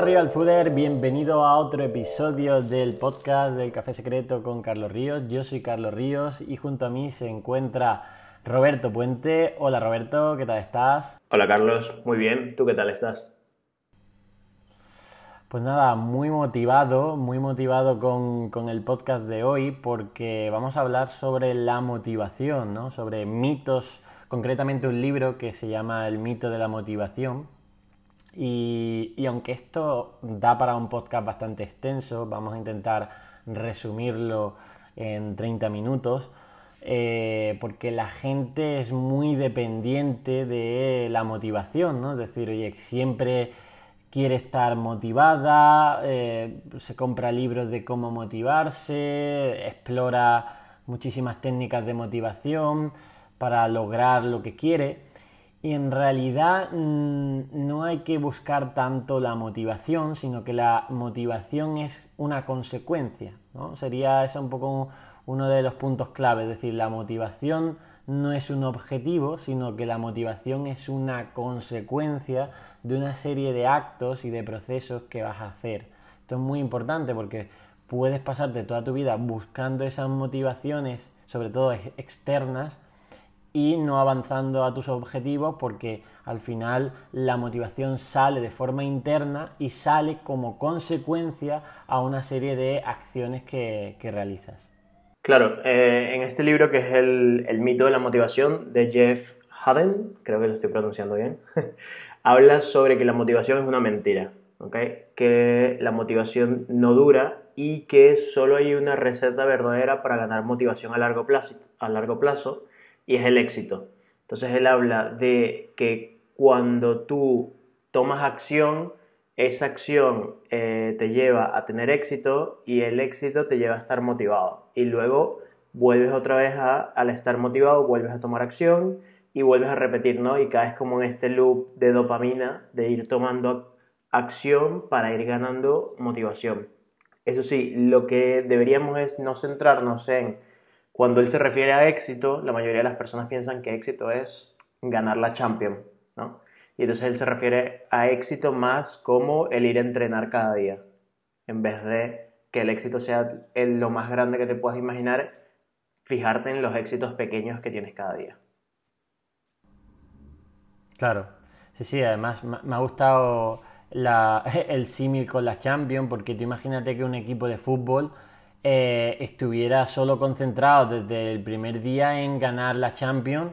Real Fooder. Bienvenido a otro episodio del podcast del Café Secreto con Carlos Ríos. Yo soy Carlos Ríos y junto a mí se encuentra Roberto Puente. Hola Roberto, ¿qué tal estás? Hola Carlos, muy bien. ¿Tú qué tal estás? Pues nada, muy motivado, muy motivado con, el podcast de hoy porque vamos a hablar sobre la motivación, ¿no? Sobre mitos, concretamente un libro que se llama El mito de la motivación. Y, aunque esto da para un podcast bastante extenso, vamos a intentar resumirlo en 30 minutos, eh, porque la gente es muy dependiente de la motivación, ¿no? Es decir, oye, siempre quiere estar motivada, eh, se compra libros de cómo motivarse, explora muchísimas técnicas de motivación para lograr lo que quiere. Y en realidad mm, no hay que buscar tanto la motivación, sino que la motivación es una consecuencia. ¿no? Sería ese un poco uno de los puntos clave, es decir, la motivación no es un objetivo, sino que la motivación es una consecuencia de una serie de actos y de procesos que vas a hacer. Esto es muy importante porque puedes pasarte toda tu vida buscando esas motivaciones, sobre todo externas, y no avanzando a tus objetivos porque al final la motivación sale de forma interna y sale como consecuencia a una serie de acciones que, realizas. Claro, eh, en este libro que es el, el, mito de la motivación de Jeff Haden, creo que lo estoy pronunciando bien, habla sobre que la motivación es una mentira, que la motivación no dura y que solo hay una receta verdadera para ganar motivación a largo plazo, a largo plazo y es el éxito. Entonces él habla de que cuando tú tomas acción, esa acción eh, te lleva a tener éxito y el éxito te lleva a estar motivado. Y luego vuelves otra vez a, al estar motivado, vuelves a tomar acción y vuelves a repetir, ¿no? Y caes como en este loop de dopamina, de ir tomando acción para ir ganando motivación. Eso sí, lo que deberíamos es no centrarnos en, cuando él se refiere a éxito, la mayoría de las personas piensan que éxito es ganar la Champions, ¿no? Y entonces él se refiere a éxito más como el ir a entrenar cada día, en vez de que el éxito sea lo más grande que te puedas imaginar, fijarte en los éxitos pequeños que tienes cada día. Claro, sí, sí, además me ha gustado el símil con la Champions, porque tú imagínate que un equipo de fútbol eh, estuviera solo concentrado desde el primer día en ganar la Champions,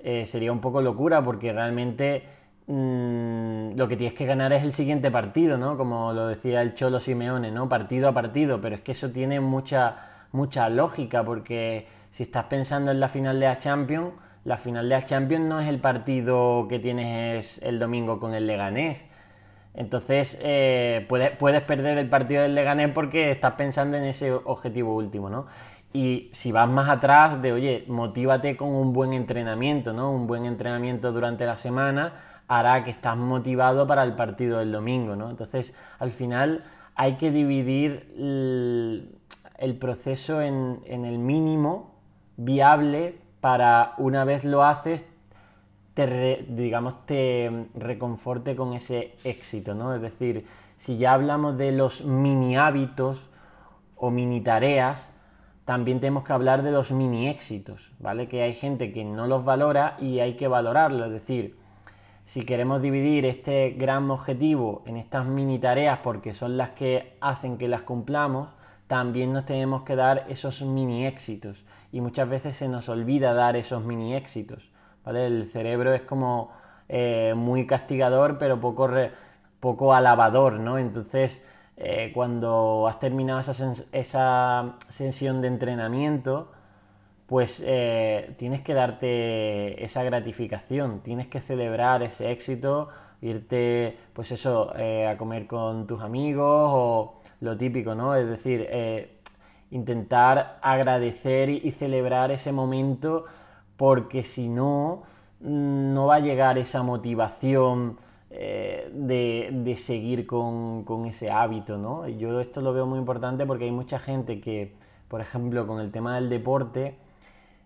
eh, sería un poco locura, porque realmente mm, lo que tienes que ganar es el siguiente partido, ¿no? Como lo decía el Cholo Simeone, ¿no? Partido a partido, pero es que eso tiene mucha, mucha lógica, porque si estás pensando en la final de la Champions, la final de la Champions no es el partido que tienes el domingo con el Leganés. Entonces eh, puedes, puedes, perder el partido del Leganés porque estás pensando en ese objetivo último, ¿no? Y si vas más atrás de, oye, motívate con un buen entrenamiento, ¿no? Un buen entrenamiento durante la semana hará que estás motivado para el partido del domingo, ¿no? Entonces, al final hay que dividir el, proceso en, en el mínimo viable para una vez lo haces, te digamos, te reconforte con ese éxito, ¿no? Es decir, si ya hablamos de los mini hábitos o mini tareas, también tenemos que hablar de los mini éxitos, ¿vale? Que hay gente que no los valora y hay que valorarlo, es decir, si queremos dividir este gran objetivo en estas mini tareas porque son las que hacen que las cumplamos, también nos tenemos que dar esos mini éxitos y muchas veces se nos olvida dar esos mini éxitos. El cerebro es como eh, muy castigador pero poco, poco alabador, ¿no? Entonces eh, cuando has terminado esa, esa, sesión de entrenamiento, pues eh, tienes que darte esa gratificación, tienes que celebrar ese éxito, irte, pues eso, a comer con tus amigos o lo típico, ¿no? Es decir, intentar agradecer y, celebrar ese momento porque si no, mm, no va a llegar esa motivación eh, de, seguir con, ese hábito, ¿no? Yo esto lo veo muy importante porque hay mucha gente que, por ejemplo, con el tema del deporte,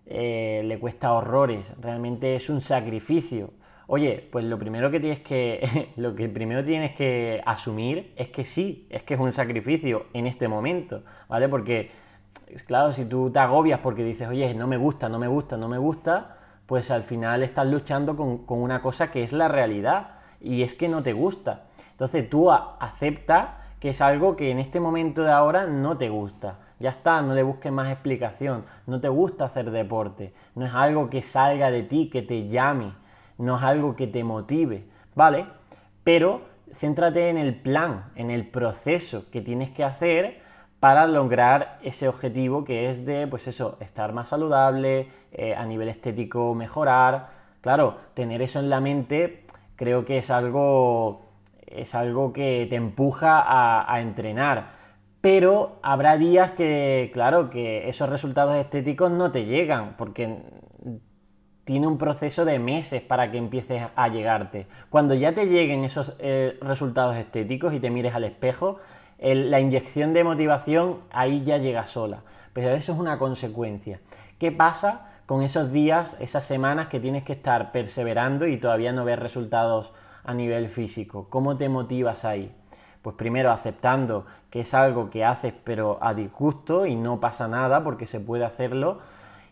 eh, le cuesta horrores, realmente es un sacrificio. Oye, pues lo primero que tienes que. Lo que primero tienes que asumir es que sí, es que es un sacrificio en este momento, ¿vale? Porque, claro, si tú te agobias porque dices, oye, no me gusta, no me gusta, no me gusta, pues al final estás luchando con, con una cosa que es la realidad y es que no te gusta. Entonces tú acepta que es algo que en este momento de ahora no te gusta. Ya está, no le busques más explicación. No te gusta hacer deporte. No es algo que salga de ti, que te llame. No es algo que te motive. ¿Vale? Pero céntrate en el plan, en el proceso que tienes que hacer para lograr ese objetivo que es de, pues eso, estar más saludable, eh, a nivel estético mejorar. Claro, tener eso en la mente creo que es algo es algo que te empuja a, entrenar. Pero habrá días que, claro, que esos resultados estéticos no te llegan, porque tiene un proceso de meses para que empieces a llegarte. Cuando ya te lleguen esos eh, resultados estéticos y te mires al espejo, la inyección de motivación ahí ya llega sola. Pero eso es una consecuencia. ¿Qué pasa con esos días, esas semanas que tienes que estar perseverando y todavía no ves resultados a nivel físico? ¿Cómo te motivas ahí? Pues primero aceptando que es algo que haces pero a disgusto y no pasa nada porque se puede hacerlo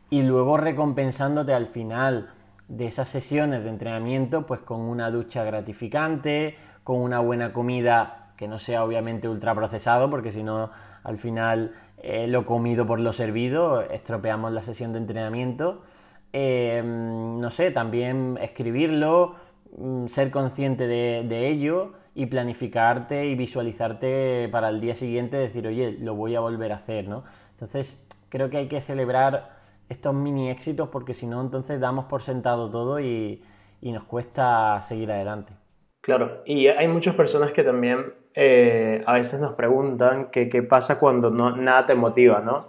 y luego recompensándote al final de esas sesiones de entrenamiento pues con una ducha gratificante, con una buena comida que no sea obviamente ultraprocesado porque si no al final eh, lo comido por lo servido estropeamos la sesión de entrenamiento. Eh, no sé, también escribirlo, Mm, ser consciente de, ello y planificarte y visualizarte para el día siguiente, decir, oye, lo voy a volver a hacer, ¿no? Entonces, creo que hay que celebrar estos mini éxitos porque si no, entonces damos por sentado todo y, nos cuesta seguir adelante. Claro, y hay muchas personas que también eh, a veces nos preguntan qué pasa cuando no, nada te motiva, ¿no?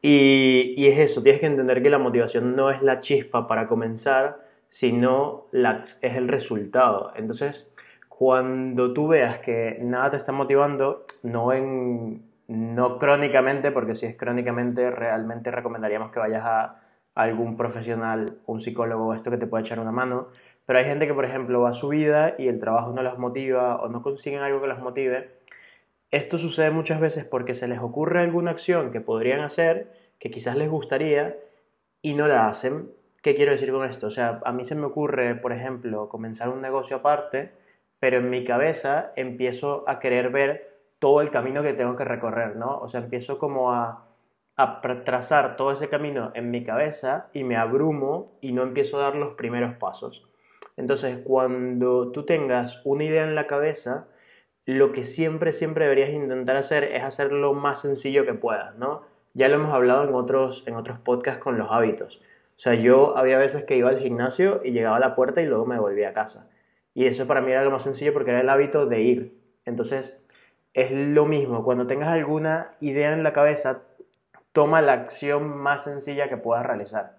Y, y es eso, tienes que entender que la motivación no es la chispa para comenzar, sino es el resultado. Entonces, cuando tú veas que nada te está motivando, no, en, no crónicamente, porque si es crónicamente, realmente recomendaríamos que vayas a, algún profesional, un psicólogo esto que te pueda echar una mano. Pero hay gente que, por ejemplo, va a su vida y el trabajo no los motiva o no consiguen algo que los motive. Esto sucede muchas veces porque se les ocurre alguna acción que podrían hacer, que quizás les gustaría, y no la hacen ¿Qué quiero decir con esto? O sea, a mí se me ocurre, por ejemplo, comenzar un negocio aparte, pero en mi cabeza empiezo a querer ver todo el camino que tengo que recorrer, ¿no? O sea, empiezo como a, a trazar todo ese camino en mi cabeza y me abrumo y no empiezo a dar los primeros pasos. Entonces, cuando tú tengas una idea en la cabeza, lo que siempre, siempre deberías intentar hacer es hacerlo lo más sencillo que puedas, ¿no? Ya lo hemos hablado en otros, en otros podcasts con los hábitos. O sea, yo había veces que iba al gimnasio y llegaba a la puerta y luego me volvía a casa. Y eso para mí era lo más sencillo porque era el hábito de ir. Entonces, es lo mismo. Cuando tengas alguna idea en la cabeza, toma la acción más sencilla que puedas realizar.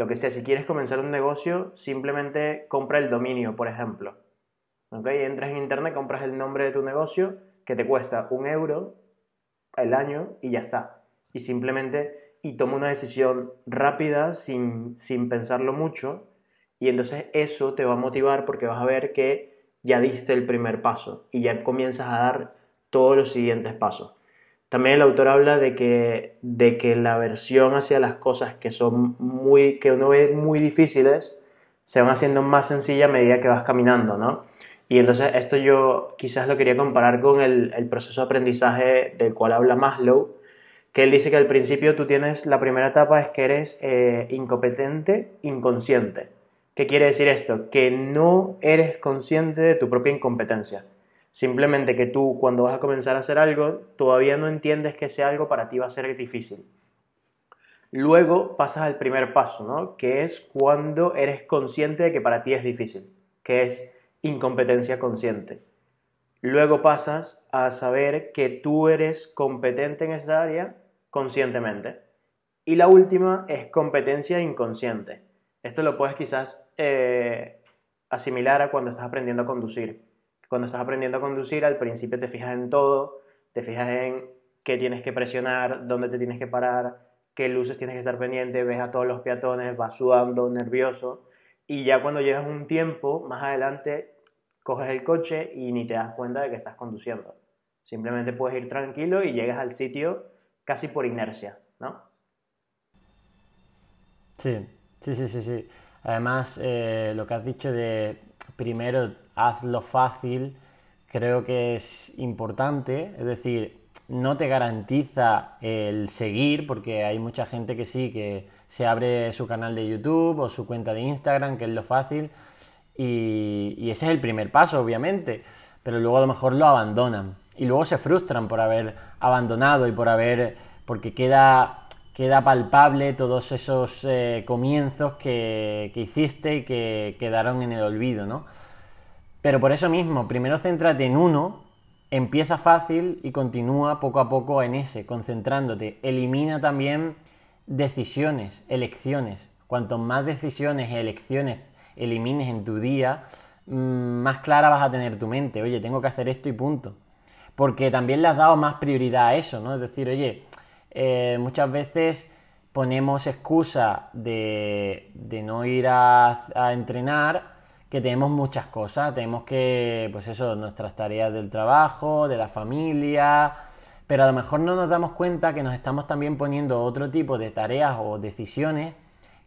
Lo que sea, si quieres comenzar un negocio, simplemente compra el dominio, por ejemplo. ¿Ok? Entras en internet, compras el nombre de tu negocio, que te cuesta un euro al año y ya está. Y simplemente y toma una decisión rápida sin, pensarlo mucho y entonces eso te va a motivar porque vas a ver que ya diste el primer paso y ya comienzas a dar todos los siguientes pasos. También el autor habla de que, de que la aversión hacia las cosas que son muy, que uno ve muy difíciles, se van haciendo más sencillas a medida que vas caminando, ¿no? Y entonces esto yo quizás lo quería comparar con el, el proceso de aprendizaje del cual habla Maslow, que él dice que al principio tú tienes, la primera etapa es que eres eh, incompetente, inconsciente. ¿Qué quiere decir esto? Que no eres consciente de tu propia incompetencia. Simplemente que tú cuando vas a comenzar a hacer algo, todavía no entiendes que ese algo para ti va a ser difícil. Luego pasas al primer paso, ¿no? Que es cuando eres consciente de que para ti es difícil, que es incompetencia consciente. Luego pasas a saber que tú eres competente en esa área conscientemente. Y la última es competencia inconsciente. Esto lo puedes quizás eh, asimilar a cuando estás aprendiendo a conducir. Cuando estás aprendiendo a conducir, al principio te fijas en todo, te fijas en qué tienes que presionar, dónde te tienes que parar, qué luces tienes que estar pendiente, ves a todos los peatones, vas sudando, nervioso, y ya cuando llegas un tiempo, más adelante, coges el coche y ni te das cuenta de que estás conduciendo. Simplemente puedes ir tranquilo y llegas al sitio casi por inercia, ¿no? Sí, sí, sí, sí, sí. Además, eh, lo que has dicho de primero hazlo fácil, creo que es importante. Es decir, no te garantiza el seguir, porque hay mucha gente que sí, que se abre su canal de YouTube o su cuenta de Instagram, que es lo fácil, y, ese es el primer paso, obviamente, pero luego a lo mejor lo abandonan y luego se frustran por haber abandonado y por haber, porque queda, queda palpable todos esos eh, comienzos que, que, hiciste y que quedaron en el olvido, ¿no? Pero por eso mismo, primero céntrate en uno, empieza fácil y continúa poco a poco en ese, concentrándote. Elimina también decisiones, elecciones. Cuanto más decisiones y elecciones elimines en tu día, mm, más clara vas a tener tu mente. Oye, tengo que hacer esto y punto porque también le has dado más prioridad a eso, ¿no? Es decir, oye, eh, muchas veces ponemos excusa de, no ir a, entrenar, que tenemos muchas cosas, tenemos que, pues eso, nuestras tareas del trabajo, de la familia, pero a lo mejor no nos damos cuenta que nos estamos también poniendo otro tipo de tareas o decisiones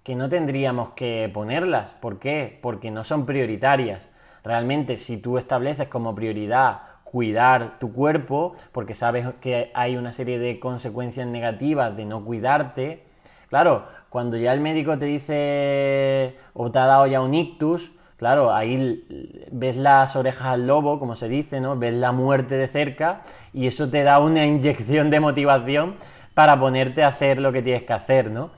que no tendríamos que ponerlas. ¿Por qué? Porque no son prioritarias. Realmente, si tú estableces como prioridad cuidar tu cuerpo, porque sabes que hay una serie de consecuencias negativas de no cuidarte. Claro, cuando ya el médico te dice o te ha dado ya un ictus, claro, ahí ves las orejas al lobo, como se dice, ¿no? Ves la muerte de cerca y eso te da una inyección de motivación para ponerte a hacer lo que tienes que hacer, ¿no?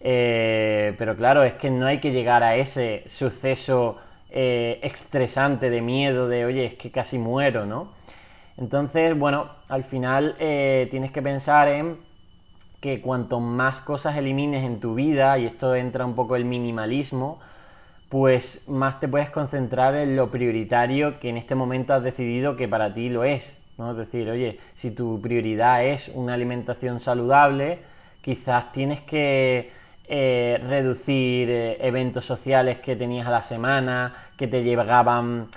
Eh, pero claro, es que no hay que llegar a ese suceso eh, estresante de miedo, de oye, es que casi muero, ¿no? Entonces, bueno, al final eh, tienes que pensar en que cuanto más cosas elimines en tu vida, y esto entra un poco el minimalismo, pues más te puedes concentrar en lo prioritario que en este momento has decidido que para ti lo es. ¿no? Es decir, oye, si tu prioridad es una alimentación saludable, quizás tienes que eh, reducir eh, eventos sociales que tenías a la semana, que te llegaban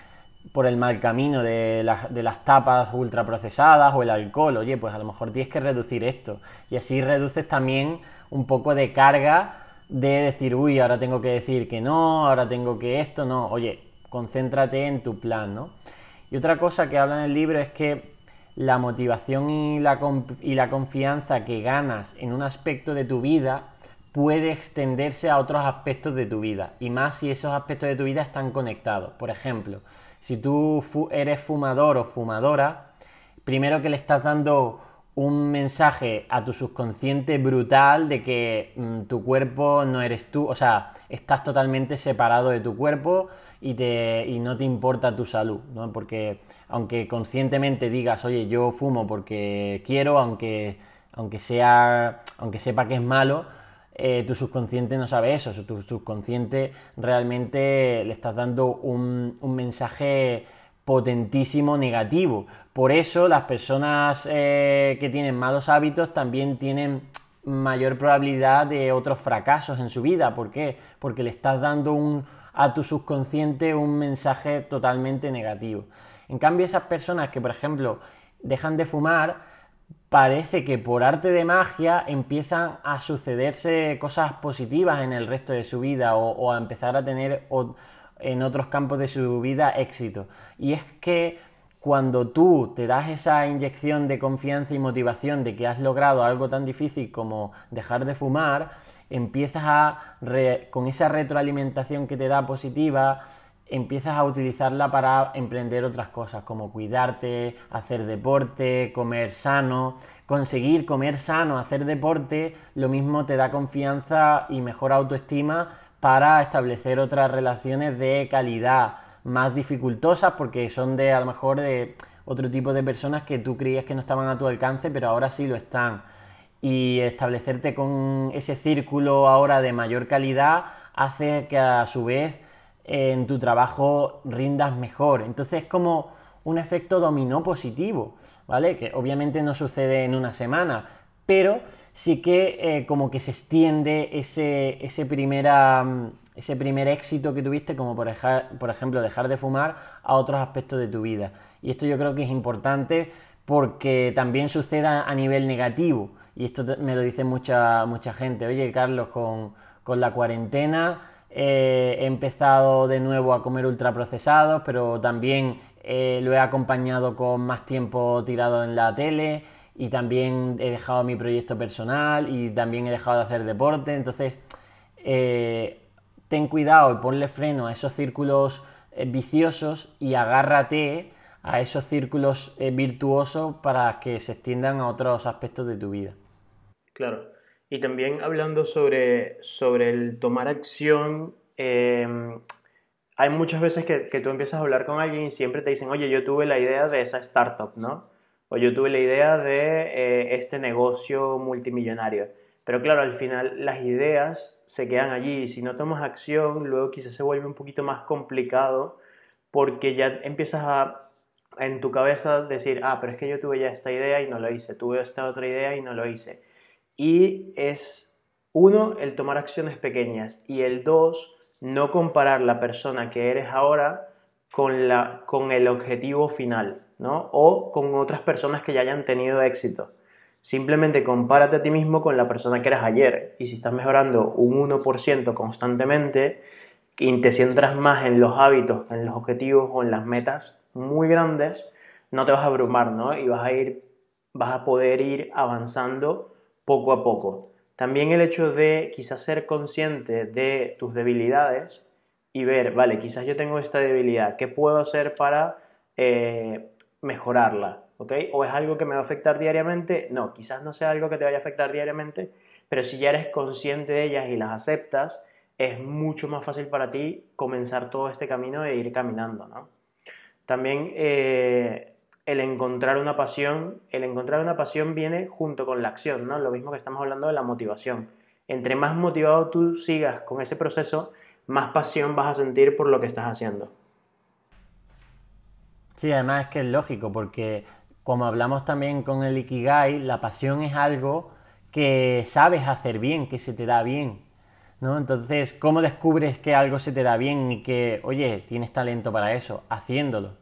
por el mal camino de, las tapas ultraprocesadas o el alcohol. Oye, pues a lo mejor tienes que reducir esto. Y así reduces también un poco de carga de decir, uy, ahora tengo que decir que no, ahora tengo que esto, no. Oye, concéntrate en tu plan, ¿no? Y otra cosa que habla en el libro es que la motivación y la, y la confianza que ganas en un aspecto de tu vida puede extenderse a otros aspectos de tu vida y más si esos aspectos de tu vida están conectados. Por ejemplo, si tú eres fumador o fumadora, primero que le estás dando un mensaje a tu subconsciente brutal de que mm, tu cuerpo no eres tú, o sea, estás totalmente separado de tu cuerpo y, te, y no te importa tu salud, ¿no? Porque aunque conscientemente digas, oye, yo fumo porque quiero, aunque, aunque, sea, aunque sepa que es malo, eh, tu subconsciente no sabe eso, tu subconsciente realmente le estás dando un, mensaje potentísimo negativo. Por eso las personas eh, que tienen malos hábitos también tienen mayor probabilidad de otros fracasos en su vida. ¿Por qué? Porque le estás dando a tu subconsciente un mensaje totalmente negativo. En cambio, esas personas que, por ejemplo, dejan de fumar, parece que por arte de magia empiezan a sucederse cosas positivas en el resto de su vida o, a empezar a tener en otros campos de su vida éxito. Y es que cuando tú te das esa inyección de confianza y motivación de que has logrado algo tan difícil como dejar de fumar, empiezas a, con esa retroalimentación que te da positiva, empiezas a utilizarla para emprender otras cosas como cuidarte, hacer deporte, comer sano. Conseguir comer sano, hacer deporte, lo mismo te da confianza y mejor autoestima para establecer otras relaciones de calidad más dificultosas porque son de a lo mejor de otro tipo de personas que tú creías que no estaban a tu alcance pero ahora sí lo están y establecerte con ese círculo ahora de mayor calidad hace que a su vez en tu trabajo rindas mejor. Entonces es como un efecto dominó positivo, ¿vale? Que obviamente no sucede en una semana, pero sí que eh, como que se extiende ese, ese primera, ese primer éxito que tuviste, como por, por ejemplo dejar de fumar, a otros aspectos de tu vida. Y esto yo creo que es importante porque también sucede a nivel negativo. Y esto me lo dice mucha, mucha gente. Oye, Carlos, con, la cuarentena eh, he empezado de nuevo a comer ultraprocesados, pero también eh, lo he acompañado con más tiempo tirado en la tele y también he dejado mi proyecto personal y también he dejado de hacer deporte. Entonces, eh, ten cuidado y ponle freno a esos círculos eh, viciosos y agárrate a esos círculos eh, virtuosos para que se extiendan a otros aspectos de tu vida. Claro. Y también hablando sobre, sobre el tomar acción, em, hay muchas veces que, que, tú empiezas a hablar con alguien y siempre te dicen, oye, yo tuve la idea de esa startup, ¿no? O yo tuve la idea de eh, este negocio multimillonario. Pero claro, al final las ideas se quedan allí y si no tomas acción, luego quizás se vuelve un poquito más complicado porque ya empiezas a en tu cabeza decir, ah, pero es que yo tuve ya esta idea y no lo hice, tuve esta otra idea y no lo hice. Y es, uno, el tomar acciones pequeñas y el dos, no comparar la persona que eres ahora con, la, con el objetivo final, ¿no? O con otras personas que ya hayan tenido éxito. Simplemente compárate a ti mismo con la persona que eras ayer. Y si estás mejorando un 1% constantemente y te centras más en los hábitos, en los objetivos o en las metas muy grandes, no te vas a abrumar, ¿no? Y vas a ir, vas a poder ir avanzando poco a poco. También el hecho de quizás ser consciente de tus debilidades y ver, vale, quizás yo tengo esta debilidad, ¿qué puedo hacer para eh, mejorarla? ¿O es algo que me va a afectar diariamente? No, quizás no sea algo que te vaya a afectar diariamente, pero si ya eres consciente de ellas y las aceptas, es mucho más fácil para ti comenzar todo este camino e ir caminando, ¿no? También eh, el encontrar una pasión, el encontrar una pasión viene junto con la acción, ¿no? Lo mismo que estamos hablando de la motivación. Entre más motivado tú sigas con ese proceso, más pasión vas a sentir por lo que estás haciendo. Sí, además es que es lógico, porque como hablamos también con el Ikigai, la pasión es algo que sabes hacer bien, que se te da bien. ¿no? Entonces, ¿cómo descubres que algo se te da bien y que, oye, tienes talento para eso? Haciéndolo.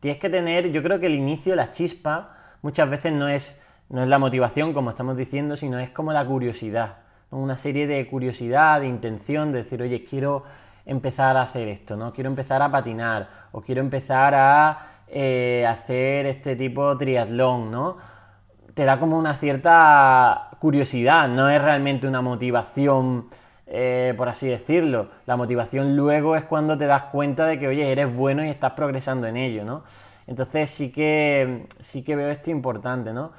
Tienes que tener, yo creo que el inicio, la chispa, muchas veces no es, no es la motivación, como estamos diciendo, sino es como la curiosidad. Una serie de curiosidad, de intención, de decir, oye, quiero empezar a hacer esto, ¿no? Quiero empezar a patinar, o quiero empezar a eh, hacer este tipo de triatlón, ¿no? Te da como una cierta curiosidad, no es realmente una motivación, eh, por así decirlo. La motivación luego es cuando te das cuenta de que, oye, eres bueno y estás progresando en ello, ¿no? Entonces sí que, sí que veo esto importante, ¿no?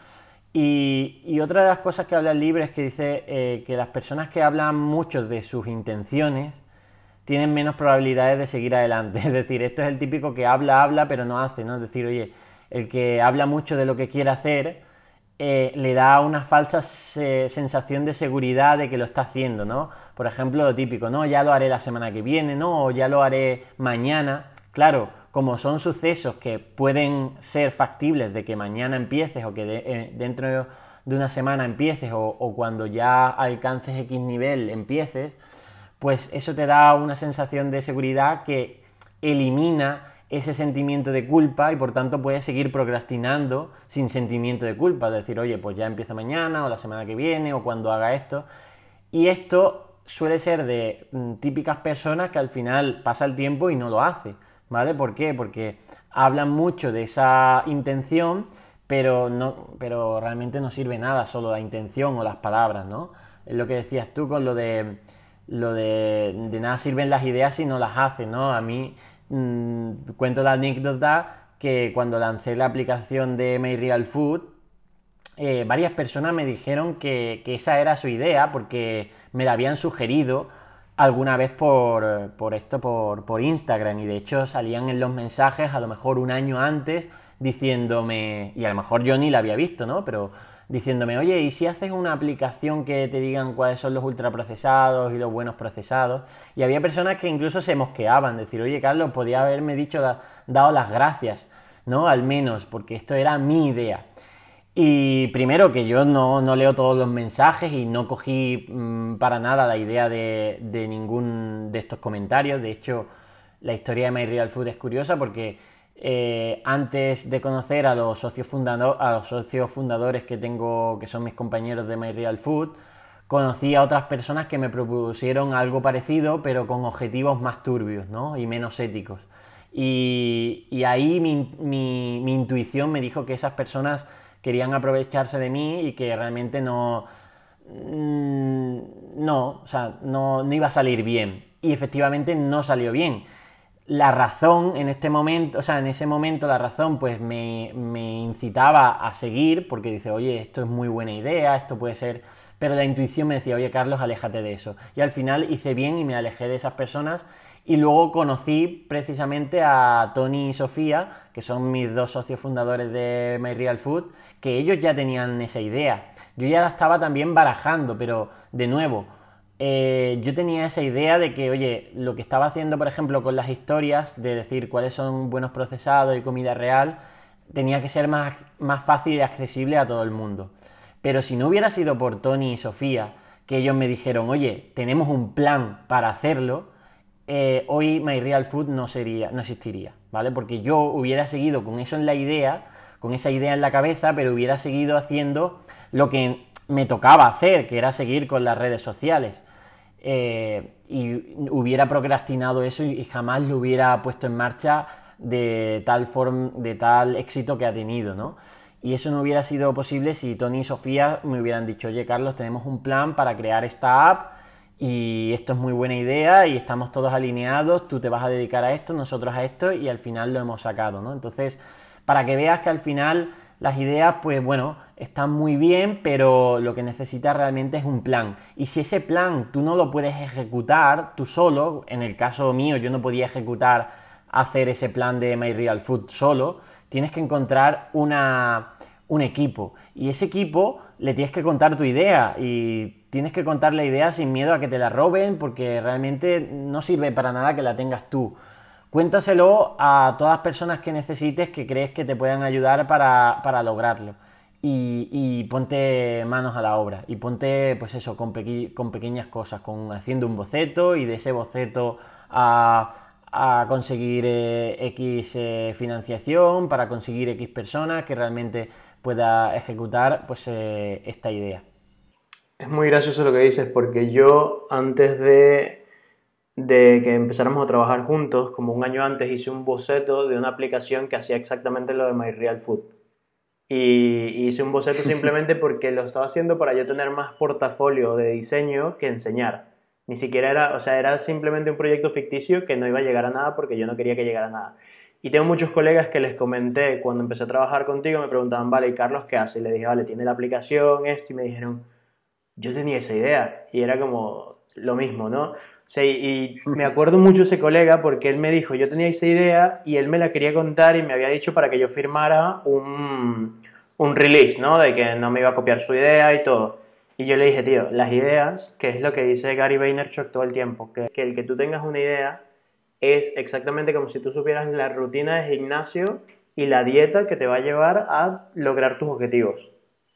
Y, otra de las cosas que habla el libro es que dice eh, que las personas que hablan mucho de sus intenciones tienen menos probabilidades de seguir adelante. Es decir, esto es el típico que habla, habla, pero no hace, ¿no? Es decir, oye, el que habla mucho de lo que quiere hacer, eh, le da una falsa sensación de seguridad de que lo está haciendo, ¿no? Por ejemplo, lo típico, ¿no? Ya lo haré la semana que viene, ¿no? O ya lo haré mañana. Claro, como son sucesos que pueden ser factibles de que mañana empieces o que eh, dentro de una semana empieces o, o cuando ya alcances X nivel empieces, pues eso te da una sensación de seguridad que elimina ese sentimiento de culpa y por tanto puedes seguir procrastinando sin sentimiento de culpa, decir, oye, pues ya empieza mañana o la semana que viene o cuando haga esto. Y esto suele ser de mm, típicas personas que al final pasa el tiempo y no lo hace, ¿vale? ¿Por qué? Porque hablan mucho de esa intención, pero, no, pero realmente no sirve nada solo la intención o las palabras, ¿no? Es lo que decías tú con lo de lo de, de nada sirven las ideas si no las haces, ¿no? A mí mm, cuento la anécdota que cuando lancé la aplicación de My Real Food, eh, varias personas me dijeron que, esa era su idea porque me la habían sugerido alguna vez por, por esto, por, por, Instagram y de hecho salían en los mensajes a lo mejor un año antes diciéndome, y a lo mejor yo ni la había visto, ¿no? Pero diciéndome, oye, ¿y si haces una aplicación que te digan cuáles son los ultraprocesados y los buenos procesados? Y había personas que incluso se mosqueaban, decir, oye, Carlos, podía haberme dicho, dado las gracias, ¿no? Al menos, porque esto era mi idea. Y primero que yo no, leo todos los mensajes y no cogí mm, para nada la idea de, ningún de estos comentarios. De hecho, la historia de My Real Food es curiosa porque eh, antes de conocer a los, socios a los socios fundadores que tengo, que son mis compañeros de My Real Food, conocí a otras personas que me propusieron algo parecido, pero con objetivos más turbios ¿no? y menos éticos. Y, ahí mi intuición me dijo que esas personas querían aprovecharse de mí y que realmente no, mm, no, o sea, no, no iba a salir bien. Y efectivamente no salió bien. La razón en este momento, o sea, en ese momento la razón pues me, me, incitaba a seguir porque dice, oye, esto es muy buena idea, esto puede ser... Pero la intuición me decía, oye, Carlos, aléjate de eso. Y al final hice bien y me alejé de esas personas y luego conocí precisamente a Tony y Sofía, que son mis dos socios fundadores de My Real Food, que ellos ya tenían esa idea. Yo ya la estaba también barajando, pero de nuevo, eh, yo tenía esa idea de que, oye, lo que estaba haciendo, por ejemplo, con las historias, de decir cuáles son buenos procesados y comida real, tenía que ser más, más fácil y accesible a todo el mundo. Pero si no hubiera sido por Tony y Sofía, que ellos me dijeron, oye, tenemos un plan para hacerlo, eh, hoy My Real Food no, sería, no existiría, ¿vale? Porque yo hubiera seguido con eso en la idea, con esa idea en la cabeza, pero hubiera seguido haciendo lo que me tocaba hacer, que era seguir con las redes sociales. Eh, y hubiera procrastinado eso y, jamás lo hubiera puesto en marcha de tal, forma, de tal éxito que ha tenido, ¿no? Y eso no hubiera sido posible si Tony y Sofía me hubieran dicho, oye Carlos, tenemos un plan para crear esta app y esto es muy buena idea y estamos todos alineados, tú te vas a dedicar a esto, nosotros a esto y al final lo hemos sacado, ¿no? Entonces, para que veas que al final las ideas, pues bueno, están muy bien, pero lo que necesitas realmente es un plan. Y si ese plan tú no lo puedes ejecutar tú solo, en el caso mío yo no podía ejecutar hacer ese plan de My Real Food solo, tienes que encontrar una, un equipo. Y ese equipo le tienes que contar tu idea y tienes que contar la idea sin miedo a que te la roben porque realmente no sirve para nada que la tengas tú. Cuéntaselo a todas las personas que necesites que crees que te puedan ayudar para, lograrlo. Y, ponte manos a la obra. Y ponte, pues eso, con, pequeñas cosas, con haciendo un boceto y de ese boceto a, conseguir eh, X eh, financiación, para conseguir X personas que realmente pueda ejecutar pues, eh, esta idea. Es muy gracioso lo que dices porque yo antes de, de que empezáramos a trabajar juntos, como un año antes, hice un boceto de una aplicación que hacía exactamente lo de My Real Food. Y hice un boceto simplemente porque lo estaba haciendo para yo tener más portafolio de diseño que enseñar. Ni siquiera era, o sea, era simplemente un proyecto ficticio que no iba a llegar a nada porque yo no quería que llegara a nada. Y tengo muchos colegas que les comenté cuando empecé a trabajar contigo, me preguntaban, vale, ¿y Carlos qué hace? Y le dije, vale, tiene la aplicación, esto, y me dijeron, yo tenía esa idea y era como lo mismo, ¿no? Sea, y, me acuerdo mucho ese colega porque él me dijo, yo tenía esa idea y él me la quería contar y me había dicho para que yo firmara un, un release, ¿no? De que no me iba a copiar su idea y todo. Y yo le dije, tío, las ideas, que es lo que dice Gary Vaynerchuk todo el tiempo, que, que el que tú tengas una idea es exactamente como si tú supieras la rutina de gimnasio y la dieta que te va a llevar a lograr tus objetivos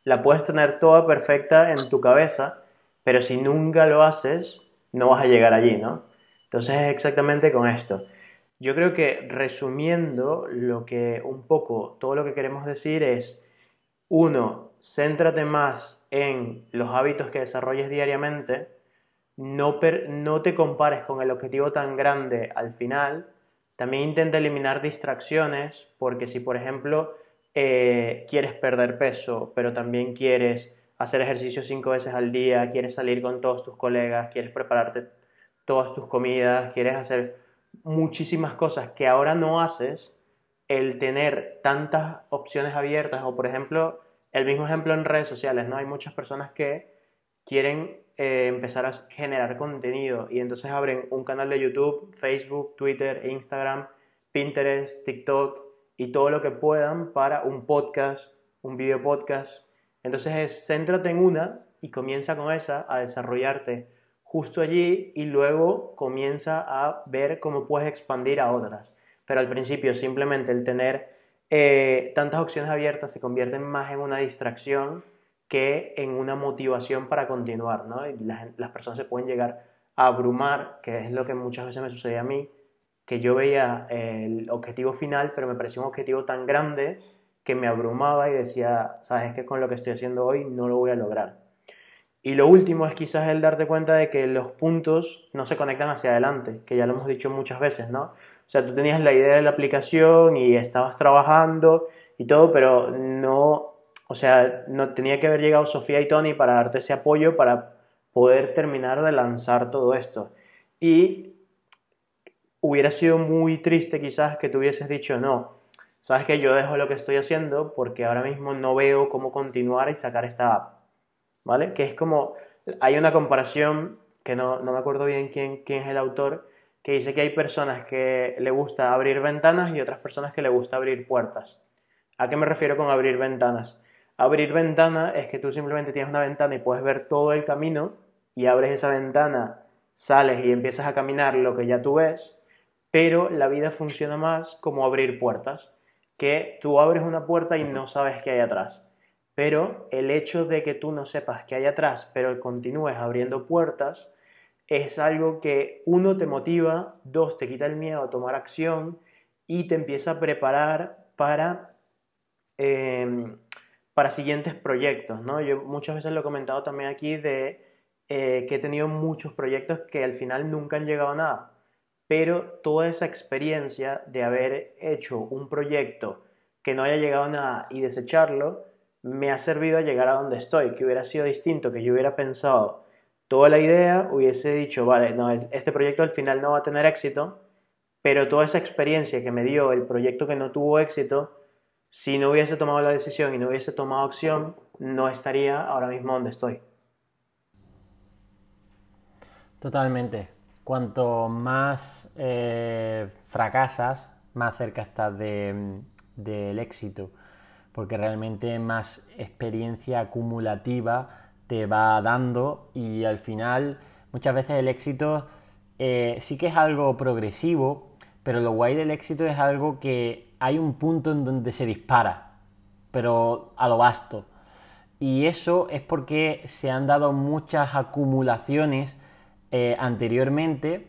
la puedes tener toda perfecta en tu cabeza, pero si nunca lo haces, no vas a llegar allí, ¿no? Entonces es exactamente con esto. Yo creo que resumiendo lo que un poco todo lo que queremos decir es, uno, céntrate más en los hábitos que desarrolles diariamente, no, te compares con el objetivo tan grande al final, también intenta eliminar distracciones, porque si por ejemplo eh, quieres perder peso, pero también quieres hacer ejercicio cinco veces al día, quieres salir con todos tus colegas, quieres prepararte todas tus comidas, quieres hacer muchísimas cosas que ahora no haces, el tener tantas opciones abiertas o por ejemplo, el mismo ejemplo en redes sociales, ¿no? Hay muchas personas que quieren eh, empezar a generar contenido y entonces abren un canal de YouTube, Facebook, Twitter, Instagram, Pinterest, TikTok y todo lo que puedan para un podcast, un video podcast. Entonces es, céntrate en una y comienza con esa a desarrollarte justo allí y luego comienza a ver cómo puedes expandir a otras. Pero al principio simplemente el tener eh, tantas opciones abiertas se convierten más en una distracción que en una motivación para continuar. Y las, personas se pueden llegar a abrumar, que es lo que muchas veces me sucede a mí, que yo veía el objetivo final, pero me parecía un objetivo tan grande que me abrumaba y decía, sabes que con lo que estoy haciendo hoy no lo voy a lograr. Y lo último es quizás el darte cuenta de que los puntos no se conectan hacia adelante, que ya lo hemos dicho muchas veces, ¿no? O sea, tú tenías la idea de la aplicación y estabas trabajando y todo, pero no, o sea, no tenía que haber llegado Sofía y Tony para darte ese apoyo para poder terminar de lanzar todo esto. Y hubiera sido muy triste quizás que tú hubieses dicho, no, sabes que yo dejo lo que estoy haciendo porque ahora mismo no veo cómo continuar y sacar esta app, ¿vale? Que es como, hay una comparación que no, no me acuerdo bien quién, quién es el autor, que dice que hay personas que le gusta abrir ventanas y otras personas que le gusta abrir puertas. ¿A qué me refiero con abrir ventanas? Abrir ventana es que tú simplemente tienes una ventana y puedes ver todo el camino y abres esa ventana, sales y empiezas a caminar lo que ya tú ves, pero la vida funciona más como abrir puertas, que tú abres una puerta y no sabes qué hay atrás. Pero el hecho de que tú no sepas qué hay atrás, pero continúes abriendo puertas, es algo que uno te motiva, dos te quita el miedo a tomar acción y te empieza a preparar para, em, para siguientes proyectos. ¿no? Yo muchas veces lo he comentado también aquí de eh, que he tenido muchos proyectos que al final nunca han llegado a nada, pero toda esa experiencia de haber hecho un proyecto que no haya llegado a nada y desecharlo, me ha servido a llegar a donde estoy, que hubiera sido distinto, que yo hubiera pensado toda la idea, hubiese dicho, vale, no, este proyecto al final no va a tener éxito, pero toda esa experiencia que me dio el proyecto que no tuvo éxito, si no hubiese tomado la decisión y no hubiese tomado acción, no estaría ahora mismo donde estoy. Totalmente. Cuanto más eh, fracasas, más cerca estás del éxito, porque realmente más experiencia acumulativa te va dando y al final muchas veces el éxito eh, sí que es algo progresivo, pero lo guay del éxito es algo que hay un punto en donde se dispara, pero a lo vasto. Y eso es porque se han dado muchas acumulaciones eh, anteriormente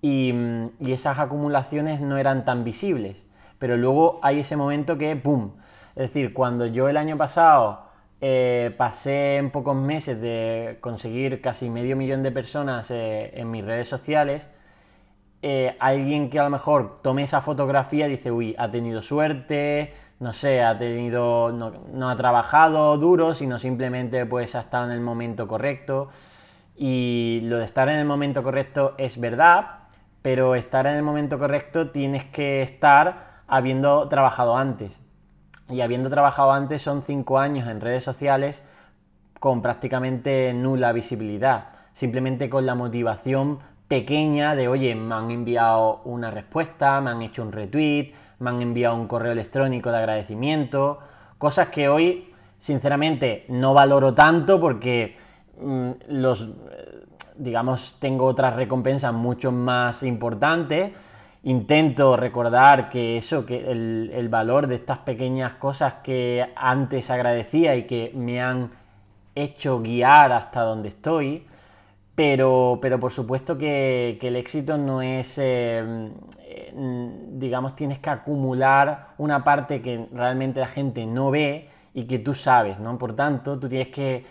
y, y, esas acumulaciones no eran tan visibles. Pero luego hay ese momento que, ¡pum! Es decir, cuando yo el año pasado eh, pasé en pocos meses de conseguir casi medio millón de personas eh, en mis redes sociales. Alguien que a lo mejor tome esa fotografía dice, uy, ha tenido suerte, no sé, ha tenido, no, ha trabajado duro, sino simplemente pues ha estado en el momento correcto. Y lo de estar en el momento correcto es verdad, pero estar en el momento correcto tienes que estar habiendo trabajado antes. Y habiendo trabajado antes son cinco años en redes sociales con prácticamente nula visibilidad, simplemente con la motivación pequeña de, oye, me han enviado una respuesta, me han hecho un retweet, me han enviado un correo electrónico de agradecimiento, cosas que hoy, sinceramente, no valoro tanto porque los, digamos, tengo otras recompensas mucho más importantes intento recordar que eso, que el, valor de estas pequeñas cosas que antes agradecía y que me han hecho guiar hasta donde estoy, pero, pero por supuesto que, el éxito no es, eh, digamos, tienes que acumular una parte que realmente la gente no ve y que tú sabes, ¿no? Por tanto, tú tienes que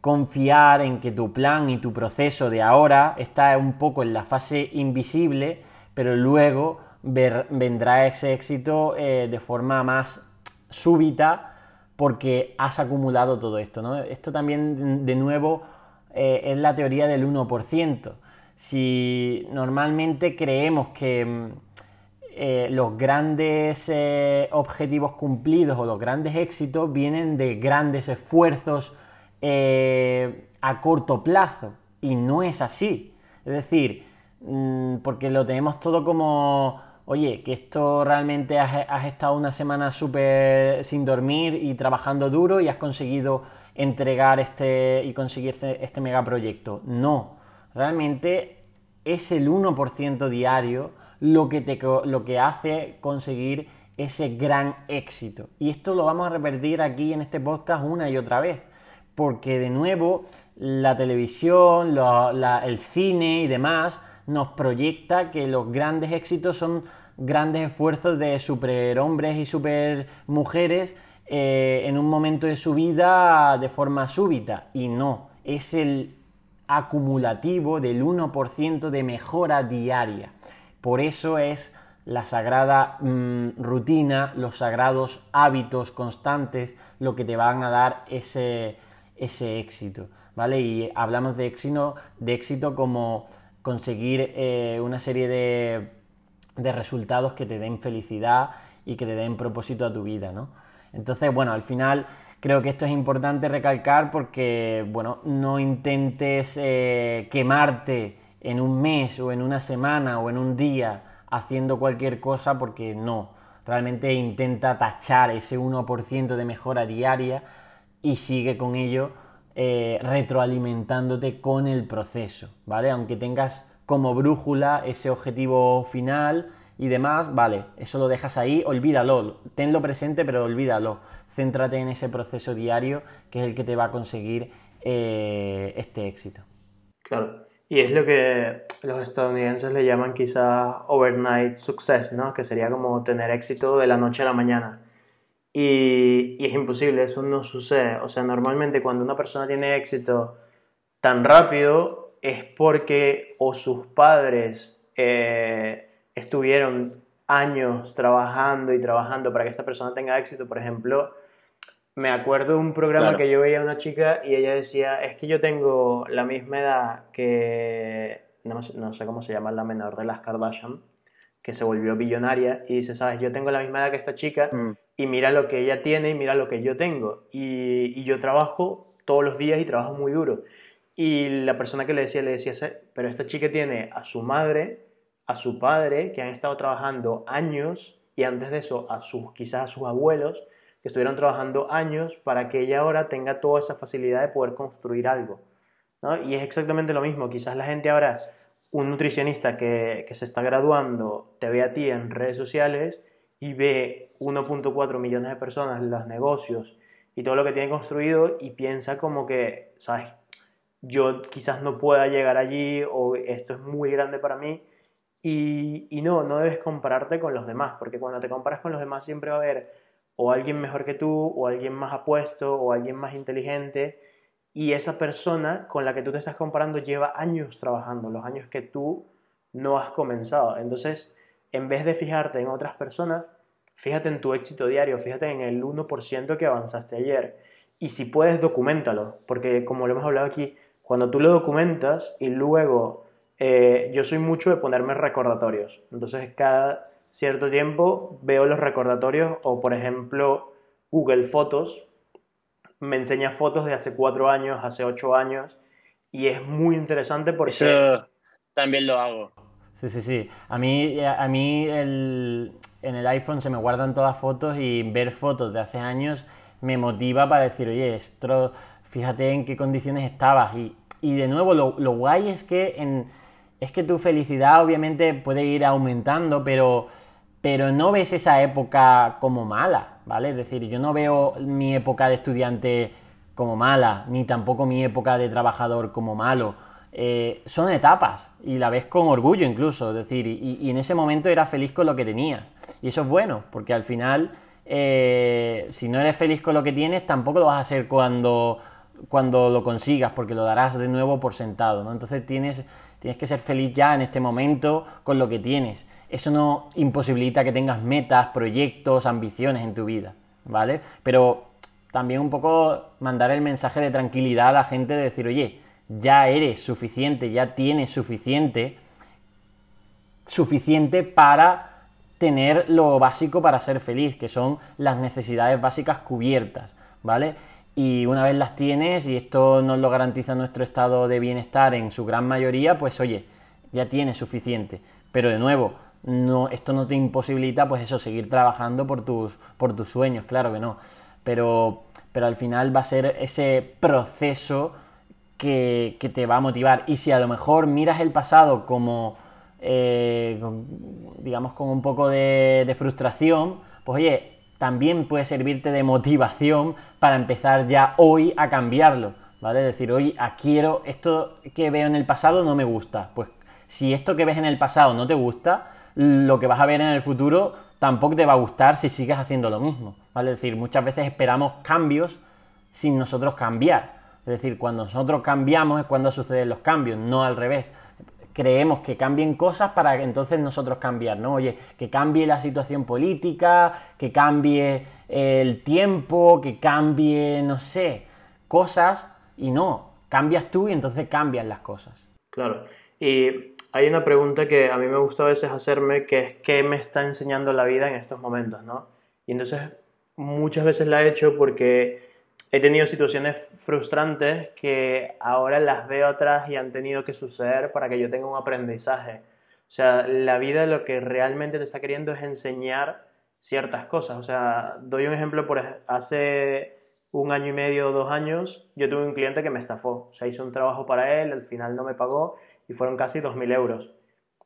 confiar en que tu plan y tu proceso de ahora está un poco en la fase invisible, pero luego vendrá ese éxito eh, de forma más súbita porque has acumulado todo esto. ¿no? Esto también, de nuevo, eh, es la teoría del 1%. Si normalmente creemos que mm, eh, los grandes objetivos cumplidos o los grandes éxitos vienen de grandes esfuerzos a corto plazo, y no es así. Es decir, Mm, porque lo tenemos todo como, oye, que esto realmente has, estado una semana súper sin dormir y trabajando duro y has conseguido entregar este y conseguir este, este megaproyecto. No, realmente es el 1% diario lo que, te, lo que hace conseguir ese gran éxito. Y esto lo vamos a repetir aquí en este podcast una y otra vez, porque de nuevo la televisión, el cine y demás nos proyecta que los grandes éxitos son grandes esfuerzos de superhombres y supermujeres eh, en un momento de su vida de forma súbita. Y no, es el acumulativo del 1% de mejora diaria. Por eso es la sagrada mm, rutina, los sagrados hábitos constantes, lo que te van a dar ese, ese éxito. ¿Vale? Y hablamos de éxito, de éxito como conseguir eh, una serie de, de, resultados que te den felicidad y que te den propósito a tu vida, ¿no? Entonces, bueno, al final creo que esto es importante recalcar porque, bueno, no intentes eh, quemarte en un mes o en una semana o en un día haciendo cualquier cosa porque no. Realmente intenta tachar ese 1% de mejora diaria y sigue con ello eh, retroalimentándote con el proceso, ¿vale? Aunque tengas como brújula ese objetivo final y demás, vale, eso lo dejas ahí, olvídalo, tenlo presente pero olvídalo, céntrate en ese proceso diario que es el que te va a conseguir eh, este éxito. Claro, y es lo que los estadounidenses le llaman quizás overnight success, ¿no? Que sería como tener éxito de la noche a la mañana. Y, es imposible, eso no sucede. O sea, normalmente cuando una persona tiene éxito tan rápido es porque o sus padres eh, estuvieron años trabajando y trabajando para que esta persona tenga éxito. Por ejemplo, me acuerdo de un programa que yo veía a una chica y ella decía, es que yo tengo la misma edad que, no, sé cómo se llama la menor de las Kardashian, que se volvió billonaria y dice, sabes, yo tengo la misma edad que esta chica mm. Y mira lo que ella tiene y mira lo que yo tengo. Y, yo trabajo todos los días y trabajo muy duro. Y la persona que le decía, le decía, pero esta chica tiene a su madre, a su padre, que han estado trabajando años y antes de eso a sus, quizás a sus abuelos, que estuvieron trabajando años para que ella ahora tenga toda esa facilidad de poder construir algo. Y es exactamente lo mismo, quizás la gente ahora un nutricionista que, se está graduando te ve a ti en redes sociales y ve 1.4 millones de personas los negocios y todo lo que tiene construido y piensa como que, ¿sabes? Yo quizás no pueda llegar allí o esto es muy grande para mí y, y no, no debes compararte con los demás porque cuando te comparas con los demás siempre va a haber o alguien mejor que tú o alguien más apuesto o alguien más inteligente y esa persona con la que tú te estás comparando lleva años trabajando, los años que tú no has comenzado. Entonces, en vez de fijarte en otras personas, fíjate en tu éxito diario, fíjate en el 1% que avanzaste ayer. Y si puedes, documentalo, porque como lo hemos hablado aquí, cuando tú lo documentas y luego eh, yo soy mucho de ponerme recordatorios. Entonces, cada cierto tiempo veo los recordatorios o, por ejemplo, Google Fotos me enseña fotos de hace cuatro años, hace ocho años, y es muy interesante porque... Eso también lo hago. Sí, sí, sí. A mí, a mí en el iPhone se me guardan todas fotos y ver fotos de hace años me motiva para decir, oye, esto, fíjate en qué condiciones estabas. Y, y de nuevo, lo, lo guay es que, en, es que tu felicidad obviamente puede ir aumentando, pero pero no ves esa época como mala, ¿vale? Es decir, yo no veo mi época de estudiante como mala, ni tampoco mi época de trabajador como malo. Eh, son etapas y la ves con orgullo incluso, es decir, y, en ese momento eras feliz con lo que tenías. Y eso es bueno, porque al final, eh, si no eres feliz con lo que tienes, tampoco lo vas a hacer cuando, cuando lo consigas, porque lo darás de nuevo por sentado, ¿no? Entonces tienes, tienes que ser feliz ya en este momento con lo que tienes eso no imposibilita que tengas metas, proyectos, ambiciones en tu vida, ¿vale? Pero también un poco mandar el mensaje de tranquilidad a la gente de decir, oye, ya eres suficiente, ya tienes suficiente, suficiente para tener lo básico para ser feliz, que son las necesidades básicas cubiertas, ¿vale? Y una vez las tienes, y esto nos lo garantiza nuestro estado de bienestar en su gran mayoría, pues oye, ya tienes suficiente. Pero de nuevo, no, esto no te imposibilita, pues eso, seguir trabajando por tus, por tus sueños, claro que no. Pero, pero al final va a ser ese proceso que, te va a motivar. Y si a lo mejor miras el pasado como, eh, digamos, con un poco de, frustración, pues oye, también puede servirte de motivación para empezar ya hoy a cambiarlo, ¿vale? Decir, hoy ah, quiero, esto que veo en el pasado no me gusta. Pues si esto que ves en el pasado no te gusta, lo que vas a ver en el futuro tampoco te va a gustar si sigues haciendo lo mismo, ¿vale? Es decir, muchas veces esperamos cambios sin nosotros cambiar. Es decir, cuando nosotros cambiamos es cuando suceden los cambios, no al revés creemos que cambien cosas para entonces nosotros cambiar, ¿no? Oye, que cambie la situación política, que cambie el tiempo, que cambie, no sé, cosas y no, cambias tú y entonces cambian las cosas. Claro, y hay una pregunta que a mí me gusta a veces hacerme, que es ¿qué me está enseñando la vida en estos momentos, ¿no? Y entonces muchas veces la he hecho porque he tenido situaciones frustrantes que ahora las veo atrás y han tenido que suceder para que yo tenga un aprendizaje. O sea, la vida lo que realmente te está queriendo es enseñar ciertas cosas. O sea, doy un ejemplo, por hace un año y medio o dos años, yo tuve un cliente que me estafó. O sea, hice un trabajo para él, al final no me pagó y fueron casi 2.000 euros.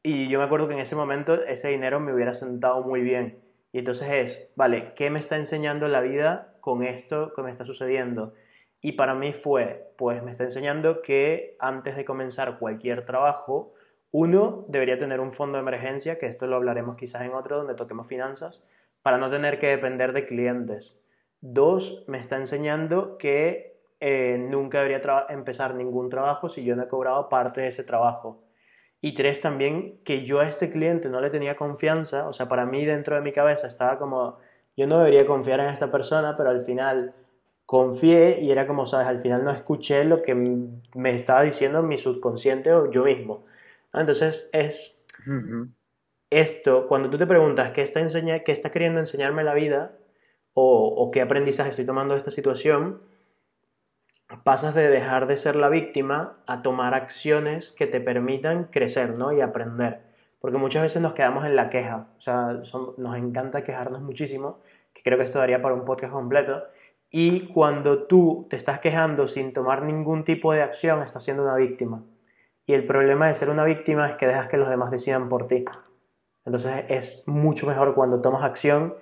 Y yo me acuerdo que en ese momento ese dinero me hubiera sentado muy bien. Y entonces es, vale, ¿qué me está enseñando la vida con esto que me está sucediendo. Y para mí fue, pues me está enseñando que antes de comenzar cualquier trabajo, uno debería tener un fondo de emergencia, que esto lo hablaremos quizás en otro donde toquemos finanzas, para no tener que depender de clientes. Dos, me está enseñando que eh, nunca debería empezar ningún trabajo si yo no he cobrado parte de ese trabajo. Y tres, también que yo a este cliente no le tenía confianza, o sea, para mí dentro de mi cabeza estaba como, yo no debería confiar en esta persona, pero al final confié y era como, sabes, al final no escuché lo que me estaba diciendo mi subconsciente o yo mismo. Entonces es esto, cuando tú te preguntas qué está, enseña qué está queriendo enseñarme la vida o, o qué aprendizaje estoy tomando de esta situación, pasas de dejar de ser la víctima a tomar acciones que te permitan crecer ¿no? y aprender porque muchas veces nos quedamos en la queja, o sea, nos encanta quejarnos muchísimo, que creo que esto daría para un podcast completo, y cuando tú te estás quejando sin tomar ningún tipo de acción, estás siendo una víctima. Y el problema de ser una víctima es que dejas que los demás decidan por ti. Entonces es mucho mejor cuando tomas acción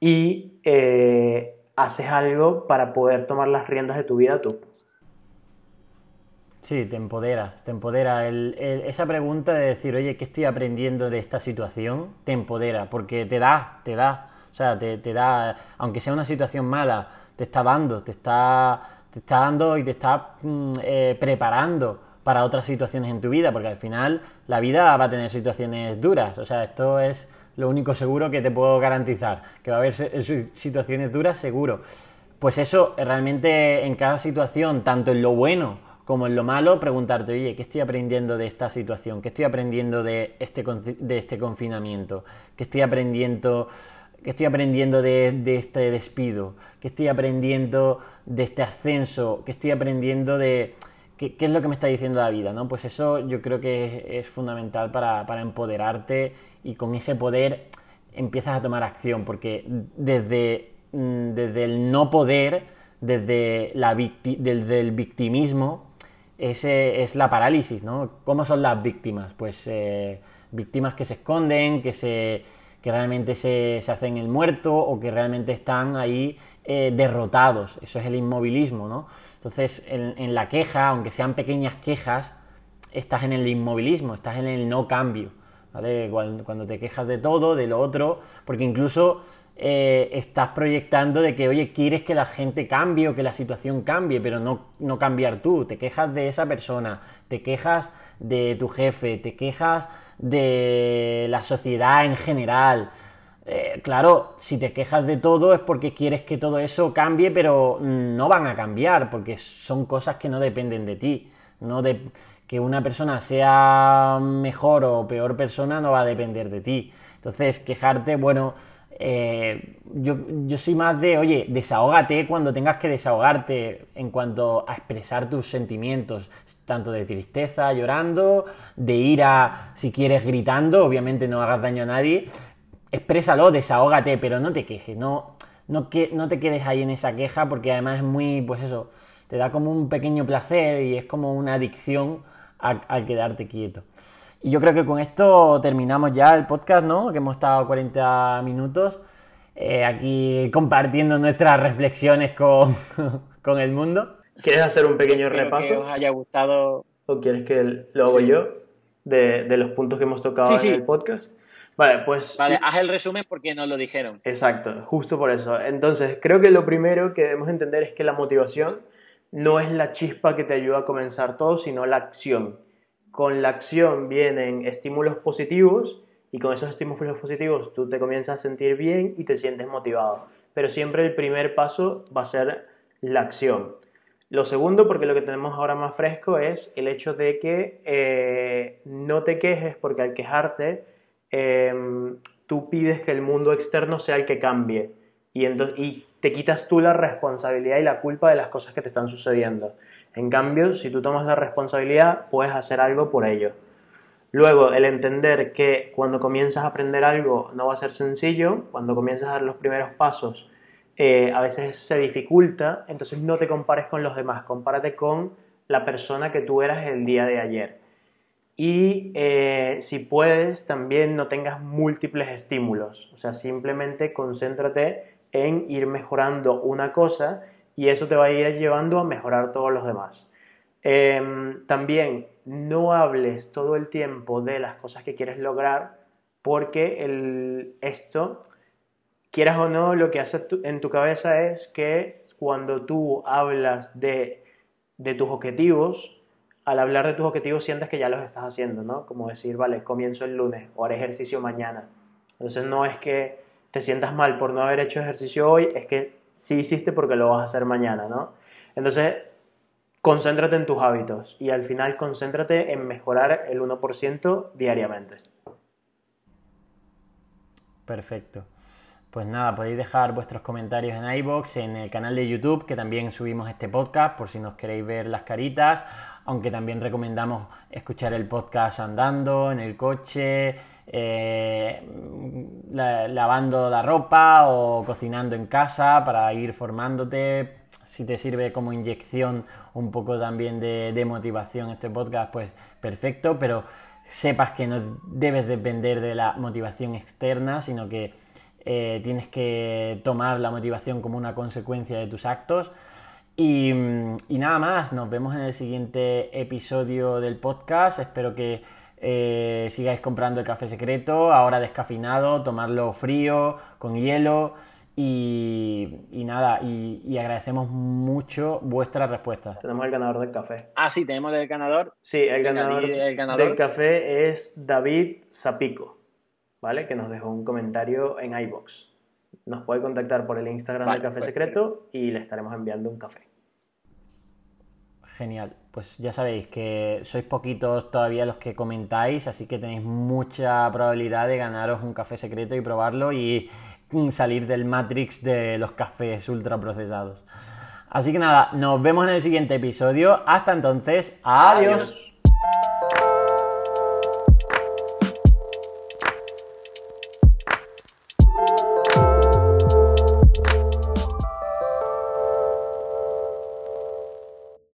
y eh, haces algo para poder tomar las riendas de tu vida tú. Sí, te empodera, te empodera. esa pregunta de decir, oye, ¿qué estoy aprendiendo de esta situación? Te empodera, porque te da, te da. O sea, te, da, aunque sea una situación mala, te está dando, te está, te está dando y te está mm, eh, preparando para otras situaciones en tu vida, porque al final la vida va a tener situaciones duras. O sea, esto es lo único seguro que te puedo garantizar, que va a haber situaciones duras seguro. Pues eso, realmente en cada situación, tanto en lo bueno, como en lo malo, preguntarte, oye, ¿qué estoy aprendiendo de esta situación? ¿Qué estoy aprendiendo de este, de este confinamiento? ¿Qué estoy aprendiendo, qué estoy aprendiendo de, este despido? ¿Qué estoy aprendiendo de este ascenso? ¿Qué estoy aprendiendo de... ¿Qué, es lo que me está diciendo la vida? ¿no? Pues eso yo creo que es, fundamental para, empoderarte y con ese poder empiezas a tomar acción, porque desde, mm, desde el no poder, desde, la desde el victimismo, ese es la parálisis, ¿no? ¿Cómo son las víctimas? Pues eh, víctimas que se esconden, que, se, que realmente se, se, hacen el muerto o que realmente están ahí eh, derrotados. Eso es el inmovilismo, ¿no? Entonces, en, la queja, aunque sean pequeñas quejas, estás en el inmovilismo, estás en el no cambio, ¿vale? cuando te quejas de todo, de lo otro, porque incluso eh, estás proyectando de que, oye, quieres que la gente cambie o que la situación cambie, pero no, no cambiar tú. Te quejas de esa persona, te quejas de tu jefe, te quejas de la sociedad en general. Eh, claro, si te quejas de todo es porque quieres que todo eso cambie, pero no van a cambiar, porque son cosas que no dependen de ti. No que una persona sea mejor o peor persona no va a depender de ti. Entonces, quejarte, bueno, eh, yo, soy más de, oye, desahógate cuando tengas que desahogarte en cuanto a expresar tus sentimientos, tanto de tristeza, llorando, de ira, si quieres, gritando, obviamente no hagas daño a nadie, exprésalo, desahógate, pero no te quejes, no, no, que, no te quedes ahí en esa queja porque además es muy, pues eso, te da como un pequeño placer y es como una adicción al quedarte quieto. Y yo creo que con esto terminamos ya el podcast, ¿no? Que hemos estado 40 minutos. eh, aquí compartiendo nuestras reflexiones con, con, el mundo. ¿Quieres hacer un pequeño Espero repaso? Que os haya gustado. ¿O quieres que lo hago Sí. yo? De, de los puntos que hemos tocado Sí, en sí. el podcast. Vale, pues Vale, haz el resumen porque nos lo dijeron. Exacto, justo por eso. Entonces, creo que lo primero que debemos entender es que la motivación no es la chispa que te ayuda a comenzar todo, sino la acción. Con la acción vienen estímulos positivos y con esos estímulos positivos tú te comienzas a sentir bien y te sientes motivado. Pero siempre el primer paso va a ser la acción. Lo segundo, porque lo que tenemos ahora más fresco es el hecho de que eh, no te quejes porque al quejarte eh, tú pides que el mundo externo sea el que cambie y, entonces, te quitas tú la responsabilidad y la culpa de las cosas que te están sucediendo. En cambio, si tú tomas la responsabilidad, puedes hacer algo por ello. Luego, el entender que cuando comienzas a aprender algo no va a ser sencillo, cuando comienzas a dar los primeros pasos, eh, a veces se dificulta, entonces no te compares con los demás, compárate con la persona que tú eras el día de ayer. Y eh, si puedes, también no tengas múltiples estímulos, o sea, simplemente concéntrate en ir mejorando una cosa y eso te va a ir llevando a mejorar todos los demás. Eh, también no hables todo el tiempo de las cosas que quieres lograr porque el, esto, quieras o no, lo que hace en tu cabeza es que cuando tú hablas de, de tus objetivos, al hablar de tus objetivos sientes que ya los estás haciendo, ¿no? Como decir, vale, comienzo el lunes o haré ejercicio mañana. Entonces no es que te sientas mal por no haber hecho ejercicio hoy, es que sí hiciste porque lo vas a hacer mañana, ¿no? Entonces, concéntrate en tus hábitos y al final concéntrate en mejorar el 1% diariamente. Perfecto. Pues nada, podéis dejar vuestros comentarios en iBox, en el canal de YouTube, que también subimos este podcast, por si nos queréis ver las caritas, aunque también recomendamos escuchar el podcast andando, en el coche, eh, la- lavando la ropa o cocinando en casa para ir formándote. Si te sirve como inyección un poco también de, de motivación este podcast, pues perfecto, pero sepas que no debes depender de la motivación externa, sino que eh, tienes que tomar la motivación como una consecuencia de tus actos. Y nada más, nos vemos en el siguiente episodio del podcast. Espero que eh, sigáis comprando el café secreto, ahora descafeinado, tomarlo frío, con hielo. Y, y nada, y, y agradecemos mucho vuestras respuestas. Tenemos el ganador del café. Ah, sí, tenemos el ganador. Sí, el ganador, el ganador. del café es David Zapico, ¿vale? Que nos dejó un comentario en iBox. Nos puede contactar por el Instagram Vale, del Café pues, Secreto y le estaremos enviando un café. Genial, pues ya sabéis que sois poquitos todavía los que comentáis, así que tenéis mucha probabilidad de ganaros un café secreto y probarlo y mm, salir del Matrix de los cafés ultraprocesados. Así que nada, nos vemos en el siguiente episodio. Hasta entonces, adiós. Adiós.